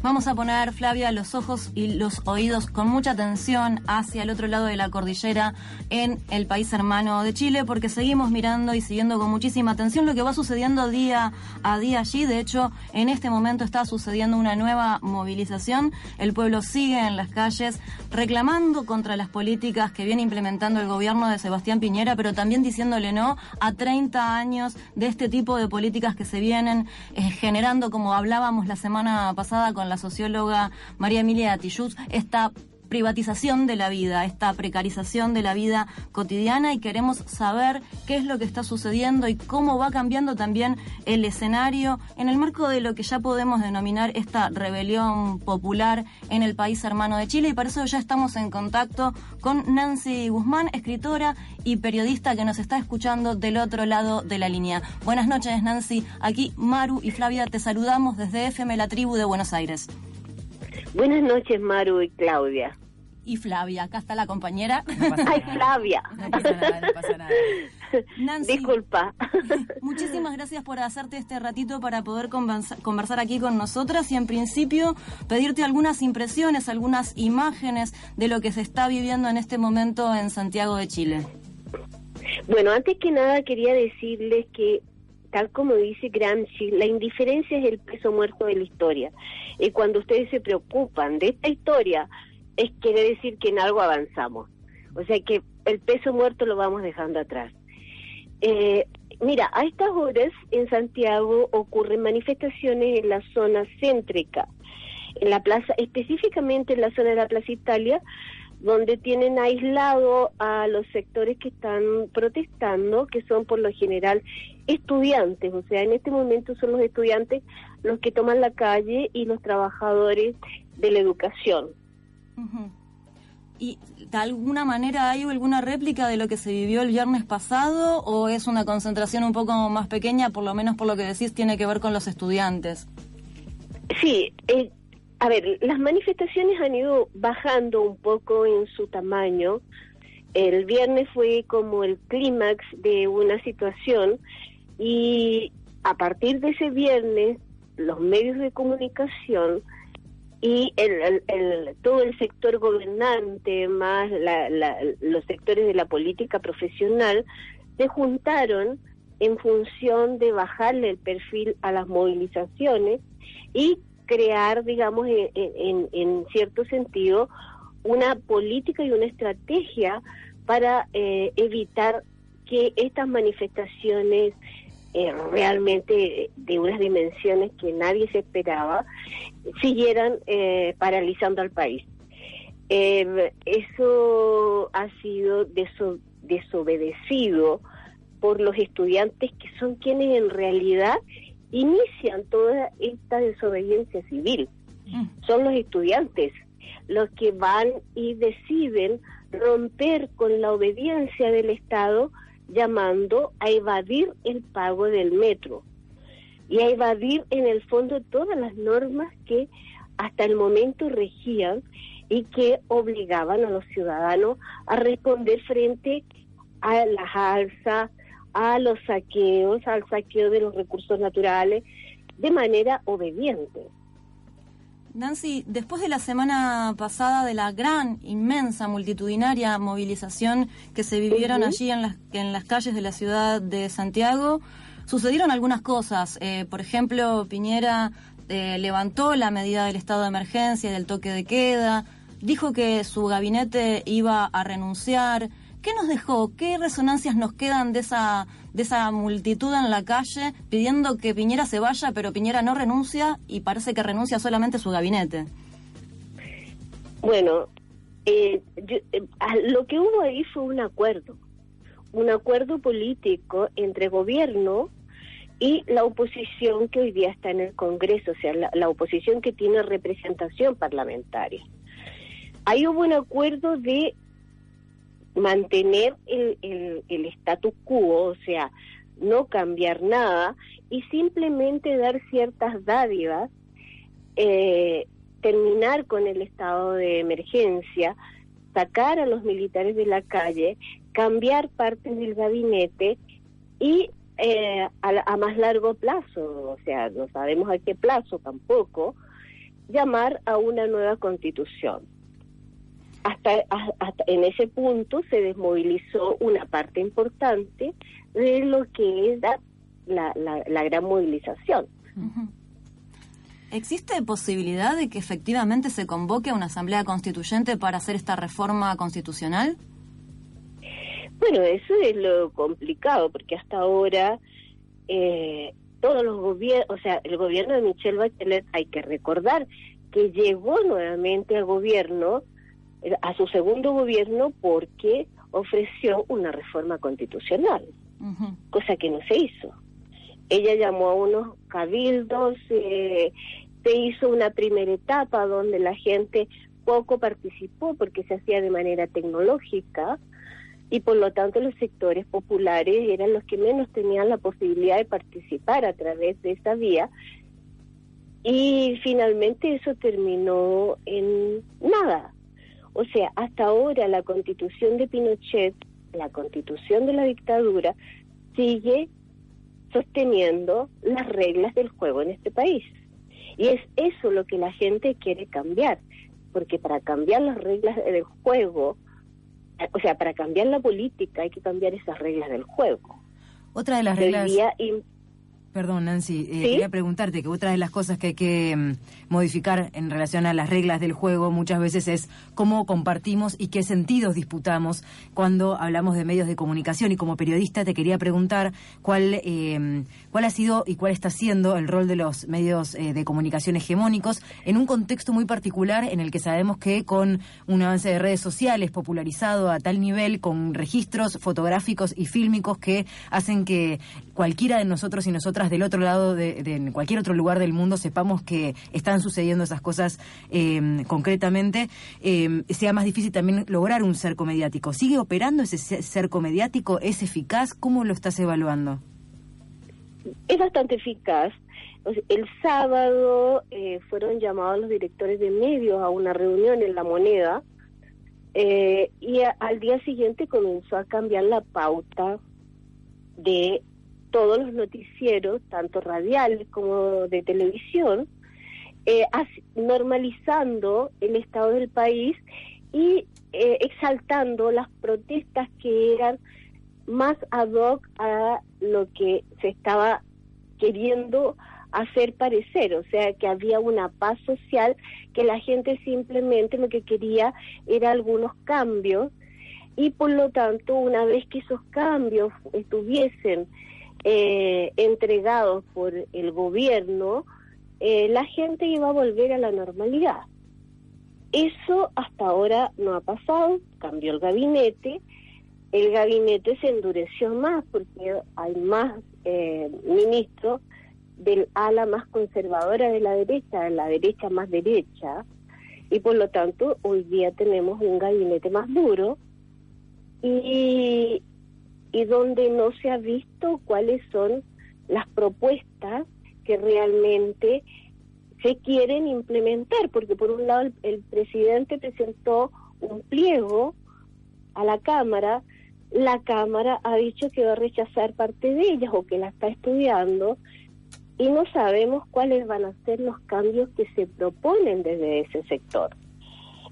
Vamos a poner, Flavia, los ojos y los oídos con mucha atención hacia el otro lado de la cordillera en el país hermano de Chile, porque seguimos mirando y siguiendo con muchísima atención lo que va sucediendo día a día allí. De hecho, en este momento está sucediendo una nueva movilización. El pueblo sigue en las calles reclamando contra las políticas que viene implementando el gobierno de Sebastián Piñera, pero también diciéndole no a 30 años de este tipo de políticas que se vienen eh, generando, como hablábamos la semana pasada con la socióloga María Emilia Tilluz, esta privatización de la vida, esta precarización de la vida cotidiana y queremos saber qué es lo que está sucediendo y cómo va cambiando también el escenario en el marco de lo que ya podemos denominar esta rebelión popular en el país hermano de Chile y para eso ya estamos en contacto con Nancy Guzmán, escritora y periodista que nos está escuchando del otro lado de la línea. Buenas noches Nancy, aquí Maru y Flavia te saludamos desde FM La Tribu de Buenos Aires. Buenas noches, Maru y Claudia. Y Flavia, acá está la compañera. Ay, Flavia. No pasa nada, no pasa nada. Nancy, Disculpa. muchísimas gracias por hacerte este ratito para poder conversa- conversar aquí con nosotras y en principio pedirte algunas impresiones, algunas imágenes de lo que se está viviendo en este momento en Santiago de Chile. Bueno, antes que nada quería decirles que, tal como dice Gramsci, la indiferencia es el peso muerto de la historia. Y cuando ustedes se preocupan de esta historia, es quiere decir que en algo avanzamos. O sea que el peso muerto lo vamos dejando atrás. Eh, mira, a estas horas en Santiago ocurren manifestaciones en la zona céntrica, en la plaza, específicamente en la zona de la Plaza Italia, donde tienen aislado a los sectores que están protestando, que son por lo general estudiantes, o sea, en este momento son los estudiantes los que toman la calle y los trabajadores de la educación. ¿Y de alguna manera hay alguna réplica de lo que se vivió el viernes pasado o es una concentración un poco más pequeña, por lo menos por lo que decís, tiene que ver con los estudiantes? Sí, eh, a ver, las manifestaciones han ido bajando un poco en su tamaño. El viernes fue como el clímax de una situación y a partir de ese viernes los medios de comunicación y el, el- el- todo el sector gobernante más la- la- los sectores de la política profesional se juntaron en función de bajarle el perfil a las movilizaciones y crear, digamos, en, en- en cierto sentido, una política y una estrategia para eh, evitar que estas manifestaciones eh, realmente de unas dimensiones que nadie se esperaba siguieran eh, paralizando al país. Eh, eso ha sido deso- desobedecido por los estudiantes que son quienes en realidad inician toda esta desobediencia civil. Mm. Son los estudiantes los que van y deciden romper con la obediencia del Estado llamando a evadir el pago del metro y a evadir en el fondo todas las normas que hasta el momento regían y que obligaban a los ciudadanos a responder frente a las alzas, a los saqueos, al saqueo de los recursos naturales, de manera obediente. Nancy, después de la semana pasada de la gran, inmensa, multitudinaria movilización que se vivieron allí en las, en las calles de la ciudad de Santiago, sucedieron algunas cosas. Eh, por ejemplo, Piñera eh, levantó la medida del estado de emergencia y del toque de queda, dijo que su gabinete iba a renunciar. ¿Qué nos dejó? ¿Qué resonancias nos quedan de esa, de esa multitud en la calle pidiendo que Piñera se vaya, pero Piñera no renuncia y parece que renuncia solamente su gabinete? Bueno, eh, yo- eh, lo que hubo ahí fue un acuerdo, un acuerdo político entre gobierno y la oposición que hoy día está en el Congreso, o sea, la, la oposición que tiene representación parlamentaria. Ahí hubo un acuerdo de mantener el, el, el quo, o sea, no cambiar nada y simplemente dar ciertas dádivas, eh, terminar con el estado de emergencia, sacar a los militares de la calle, cambiar partes del gabinete y eh, a, a más largo plazo, o sea, no sabemos a qué plazo tampoco, llamar a una nueva constitución. Hasta, hasta en ese punto se desmovilizó una parte importante de lo que es la, la, gran movilización. ¿Existe posibilidad de que efectivamente se convoque a una asamblea constituyente para hacer esta reforma constitucional? Bueno, eso es lo complicado, porque hasta ahora eh, todos los gobiernos, o sea, el gobierno de Michelle Bachelet, hay que recordar que llegó nuevamente al gobierno, a su segundo gobierno, porque ofreció una reforma constitucional, cosa que no se hizo. Ella llamó a unos cabildos, eh, se hizo una primera etapa donde la gente poco participó porque se hacía de manera tecnológica y por lo tanto los sectores populares eran los que menos tenían la posibilidad de participar a través de esa vía y finalmente eso terminó en nada. O sea, hasta ahora la constitución de Pinochet, la constitución de la dictadura, sigue sosteniendo las reglas del juego en este país. Y es eso lo que la gente quiere cambiar, porque para cambiar las reglas del juego, o sea, para cambiar la política hay que cambiar esas reglas del juego. Otra de las reglas... Perdón, Nancy, eh, quería preguntarte que otra de las cosas que hay que mm, modificar en relación a las reglas del juego muchas veces es cómo compartimos y qué sentidos disputamos cuando hablamos de medios de comunicación. Y como periodista te quería preguntar cuál, eh, cuál ha sido y cuál está siendo el rol de los medios eh, de comunicación hegemónicos en un contexto muy particular en el que sabemos que con un avance de redes sociales popularizado a tal nivel, con registros fotográficos y fílmicos que hacen que cualquiera de nosotros y nosotras del otro lado, de, cualquier otro lugar del mundo, sepamos que están sucediendo esas cosas em, concretamente, em, sea más difícil también lograr un cerco mediático. ¿Sigue operando ese cerco mediático? ¿Es eficaz? ¿Cómo lo estás evaluando? Es bastante eficaz. El sábado eh, fueron llamados los directores de medios a una reunión en La Moneda eh, y al día siguiente comenzó a cambiar la pauta de todos los noticieros, tanto radiales como de televisión, eh, normalizando el estado del país y eh, exaltando las protestas que eran más ad hoc a lo que se estaba queriendo hacer parecer, o sea, que había una paz social, que la gente simplemente lo que quería era algunos cambios y por lo tanto, una vez que esos cambios estuviesen eh, entregados por el gobierno, eh, la gente iba a volver a la normalidad. Eso hasta ahora no ha pasado, cambió el gabinete, el gabinete se endureció más porque hay más eh, ministros del ala más conservadora de la derecha, de la derecha más derecha, y por lo tanto hoy día tenemos un gabinete más duro y y donde no se ha visto cuáles son las propuestas que realmente se quieren implementar, porque por un lado el, presidente presentó un pliego a la Cámara, la Cámara ha dicho que va a rechazar parte de ellas o que la está estudiando y no sabemos cuáles van a ser los cambios que se proponen desde ese sector.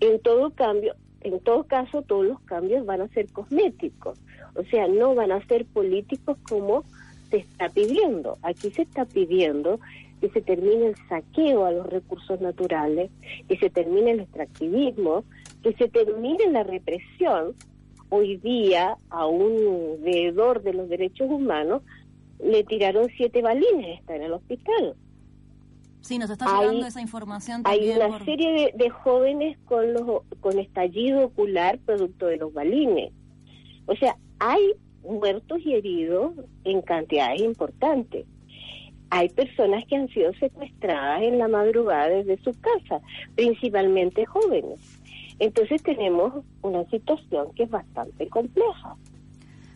En todo cambio, en todo caso, todos los cambios van a ser cosméticos, o sea, no van a ser políticos como se está pidiendo. Aquí se está pidiendo que se termine el saqueo a los recursos naturales, que se termine el extractivismo, que se termine la represión. Hoy día a un veedor de los derechos humanos le tiraron siete balines, está en el hospital. Sí, nos está llegando esa información también. Hay una serie de, jóvenes con, los, con estallido ocular producto de los balines. O sea, hay muertos y heridos en cantidades importantes. Hay personas que han sido secuestradas en la madrugada desde su casa, principalmente jóvenes. Entonces tenemos una situación que es bastante compleja.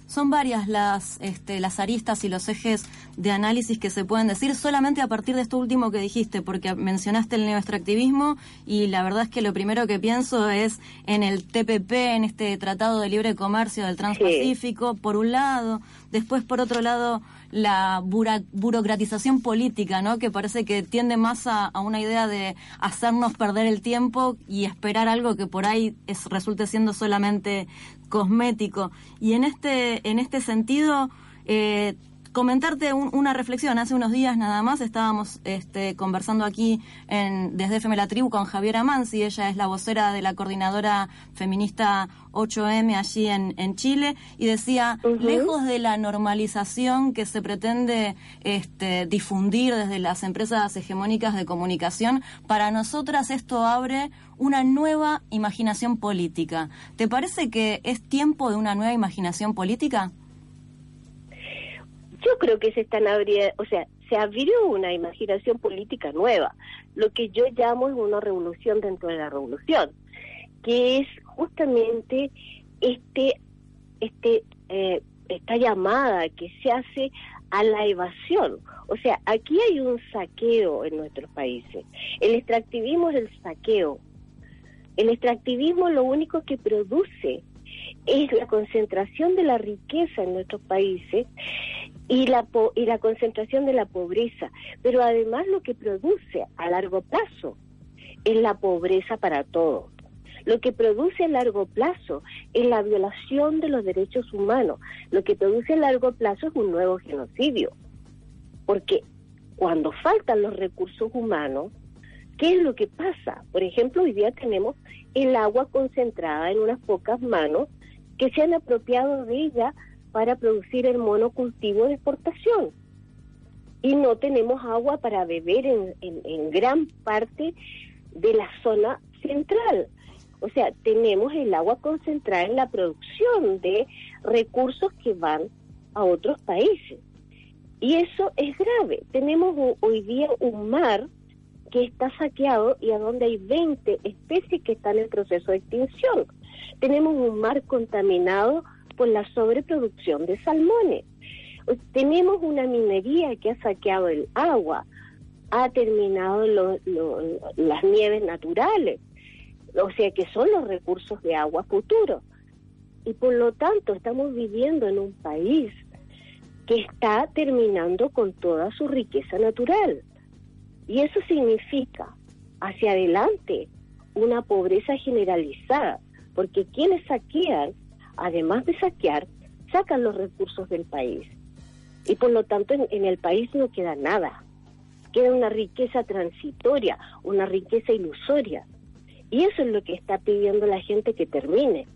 Son varias las, este, las aristas y los ejes de análisis que se pueden decir solamente a partir de esto último que dijiste, porque mencionaste el neoextractivismo y la verdad es que lo primero que pienso es en el TPP, en este Tratado de Libre Comercio del Transpacífico, por un lado, después por otro lado la burocratización política, ¿no? Que parece que tiende más a, una idea de hacernos perder el tiempo y esperar algo que por ahí es, resulte siendo solamente cosmético. Y en este, en este sentido, eh, comentarte una reflexión. Hace unos días nada más estábamos este, conversando aquí en, desde FM La Tribu con Javiera Mansi. Ella es la vocera de la coordinadora feminista 8M allí en, Chile y decía, lejos de la normalización que se pretende este, difundir desde las empresas hegemónicas de comunicación, para nosotras esto abre una nueva imaginación política. ¿Te parece que es tiempo de una nueva imaginación política? Yo creo que se están abriendo, o sea, se abrió una imaginación política nueva, lo que yo llamo una revolución dentro de la revolución, que es justamente este, este, eh, esta llamada que se hace a la evasión. O sea, aquí hay un saqueo en nuestros países. El extractivismo es el saqueo. El extractivismo lo único que produce es la concentración de la riqueza en nuestros países y la, y la concentración de la pobreza, pero además lo que produce a largo plazo es la pobreza para todos. Lo que produce a largo plazo es la violación de los derechos humanos. Lo que produce a largo plazo es un nuevo genocidio. Porque cuando faltan los recursos humanos, ¿qué es lo que pasa? Por ejemplo, hoy día tenemos el agua concentrada en unas pocas manos que se han apropiado de ella para producir el monocultivo de exportación. Y no tenemos agua para beber en, en, gran parte de la zona central. O sea, tenemos el agua concentrada en la producción de recursos que van a otros países. Y eso es grave. Tenemos hoy día un mar que está saqueado y a donde hay 20 especies que están en proceso de extinción. Tenemos un mar contaminado por la sobreproducción de salmones. Tenemos una minería que ha saqueado el agua, ha terminado las nieves naturales, o sea que son los recursos de agua futuros. Y por lo tanto estamos viviendo en un país que está terminando con toda su riqueza natural. Y eso significa hacia adelante una pobreza generalizada, porque quienes saquean además de saquear, sacan los recursos del país. Y por lo tanto en, el país no queda nada. Queda una riqueza transitoria, una riqueza ilusoria. Y eso es lo que está pidiendo la gente que termine.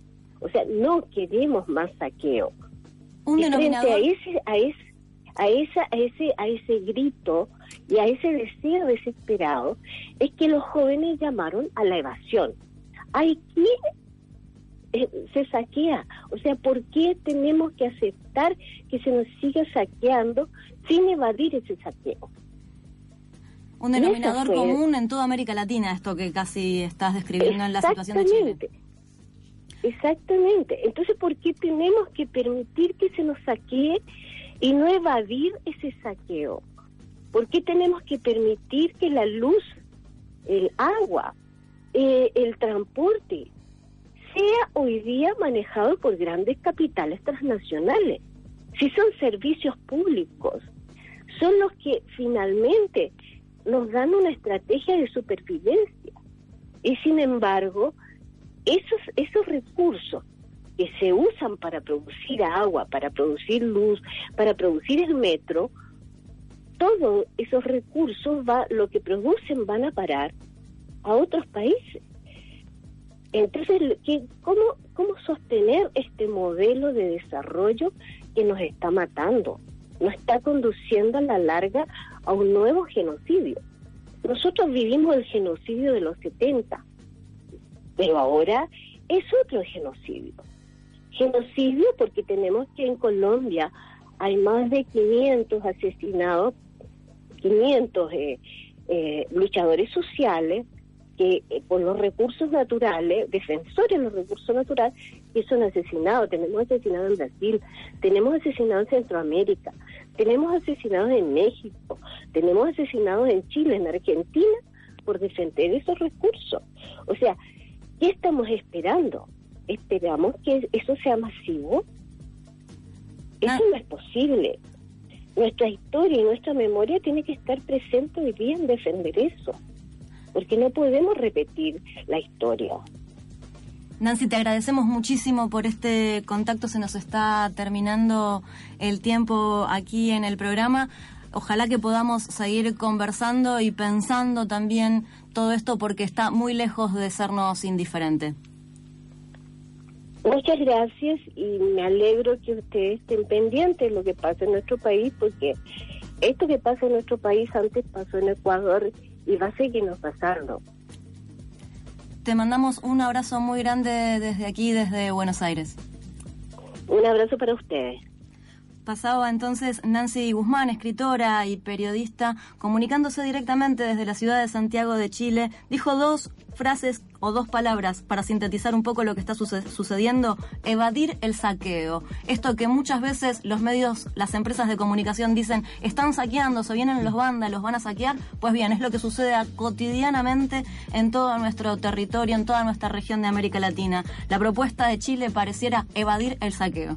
O sea, no queremos más saqueo. y frente a ese, a ese, a esa, a ese, a ese grito y a ese deseo desesperado, es que los jóvenes llamaron a la evasión. Hay que eh, se saquea. O sea, ¿por qué tenemos que aceptar que se nos siga saqueando sin evadir ese saqueo? Un denominador común en toda América Latina, esto que casi estás describiendo en la situación de Chile. Exactamente. Entonces, ¿por qué tenemos que permitir que se nos saquee y no evadir ese saqueo? ¿Por qué tenemos que permitir que la luz, el agua, eh, el transporte, sea hoy día manejado por grandes capitales transnacionales. Si son servicios públicos, son los que finalmente nos dan una estrategia de supervivencia. Y sin embargo, esos, esos recursos que se usan para producir agua, para producir luz, para producir el metro, todos esos recursos va, lo que producen van a parar a otros países. Entonces, ¿cómo, ¿cómo sostener este modelo de desarrollo que nos está matando? Nos está conduciendo a la larga a un nuevo genocidio. Nosotros vivimos el genocidio de los 70, pero ahora es otro genocidio. Genocidio porque tenemos que en Colombia hay más de 500 asesinados, 500 eh, eh, luchadores sociales que eh, por los recursos naturales, defensores de los recursos naturales, que son asesinados. Tenemos asesinados en Brasil, tenemos asesinados en Centroamérica, tenemos asesinados en México, tenemos asesinados en Chile, en Argentina, por defender esos recursos. O sea, ¿qué estamos esperando? ¿Esperamos que eso sea masivo? Eso ah. no es posible. nuestra historia y nuestra memoria tiene que estar presente hoy día en defender eso, porque no podemos repetir la historia. Nancy, te agradecemos muchísimo por este contacto. Se nos está terminando el tiempo aquí en el programa. Ojalá que podamos seguir conversando y pensando también todo esto porque está muy lejos de sernos indiferente. Muchas gracias y me alegro que ustedes estén pendientes de lo que pasa en nuestro país porque esto que pasa en nuestro país antes pasó en Ecuador y va a seguirnos pasando. Te mandamos un abrazo muy grande desde aquí, desde Buenos Aires. Un abrazo para ustedes. Pasaba entonces Nancy Guzmán, escritora y periodista, comunicándose directamente desde la ciudad de Santiago de Chile, dijo dos frases o dos palabras para sintetizar un poco lo que está sucediendo, evadir el saqueo. Esto que muchas veces los medios, las empresas de comunicación dicen, están saqueando, se vienen los vándalos, van a saquear, pues bien, es lo que sucede cotidianamente en todo nuestro territorio, en toda nuestra región de América Latina. La propuesta de Chile pareciera evadir el saqueo.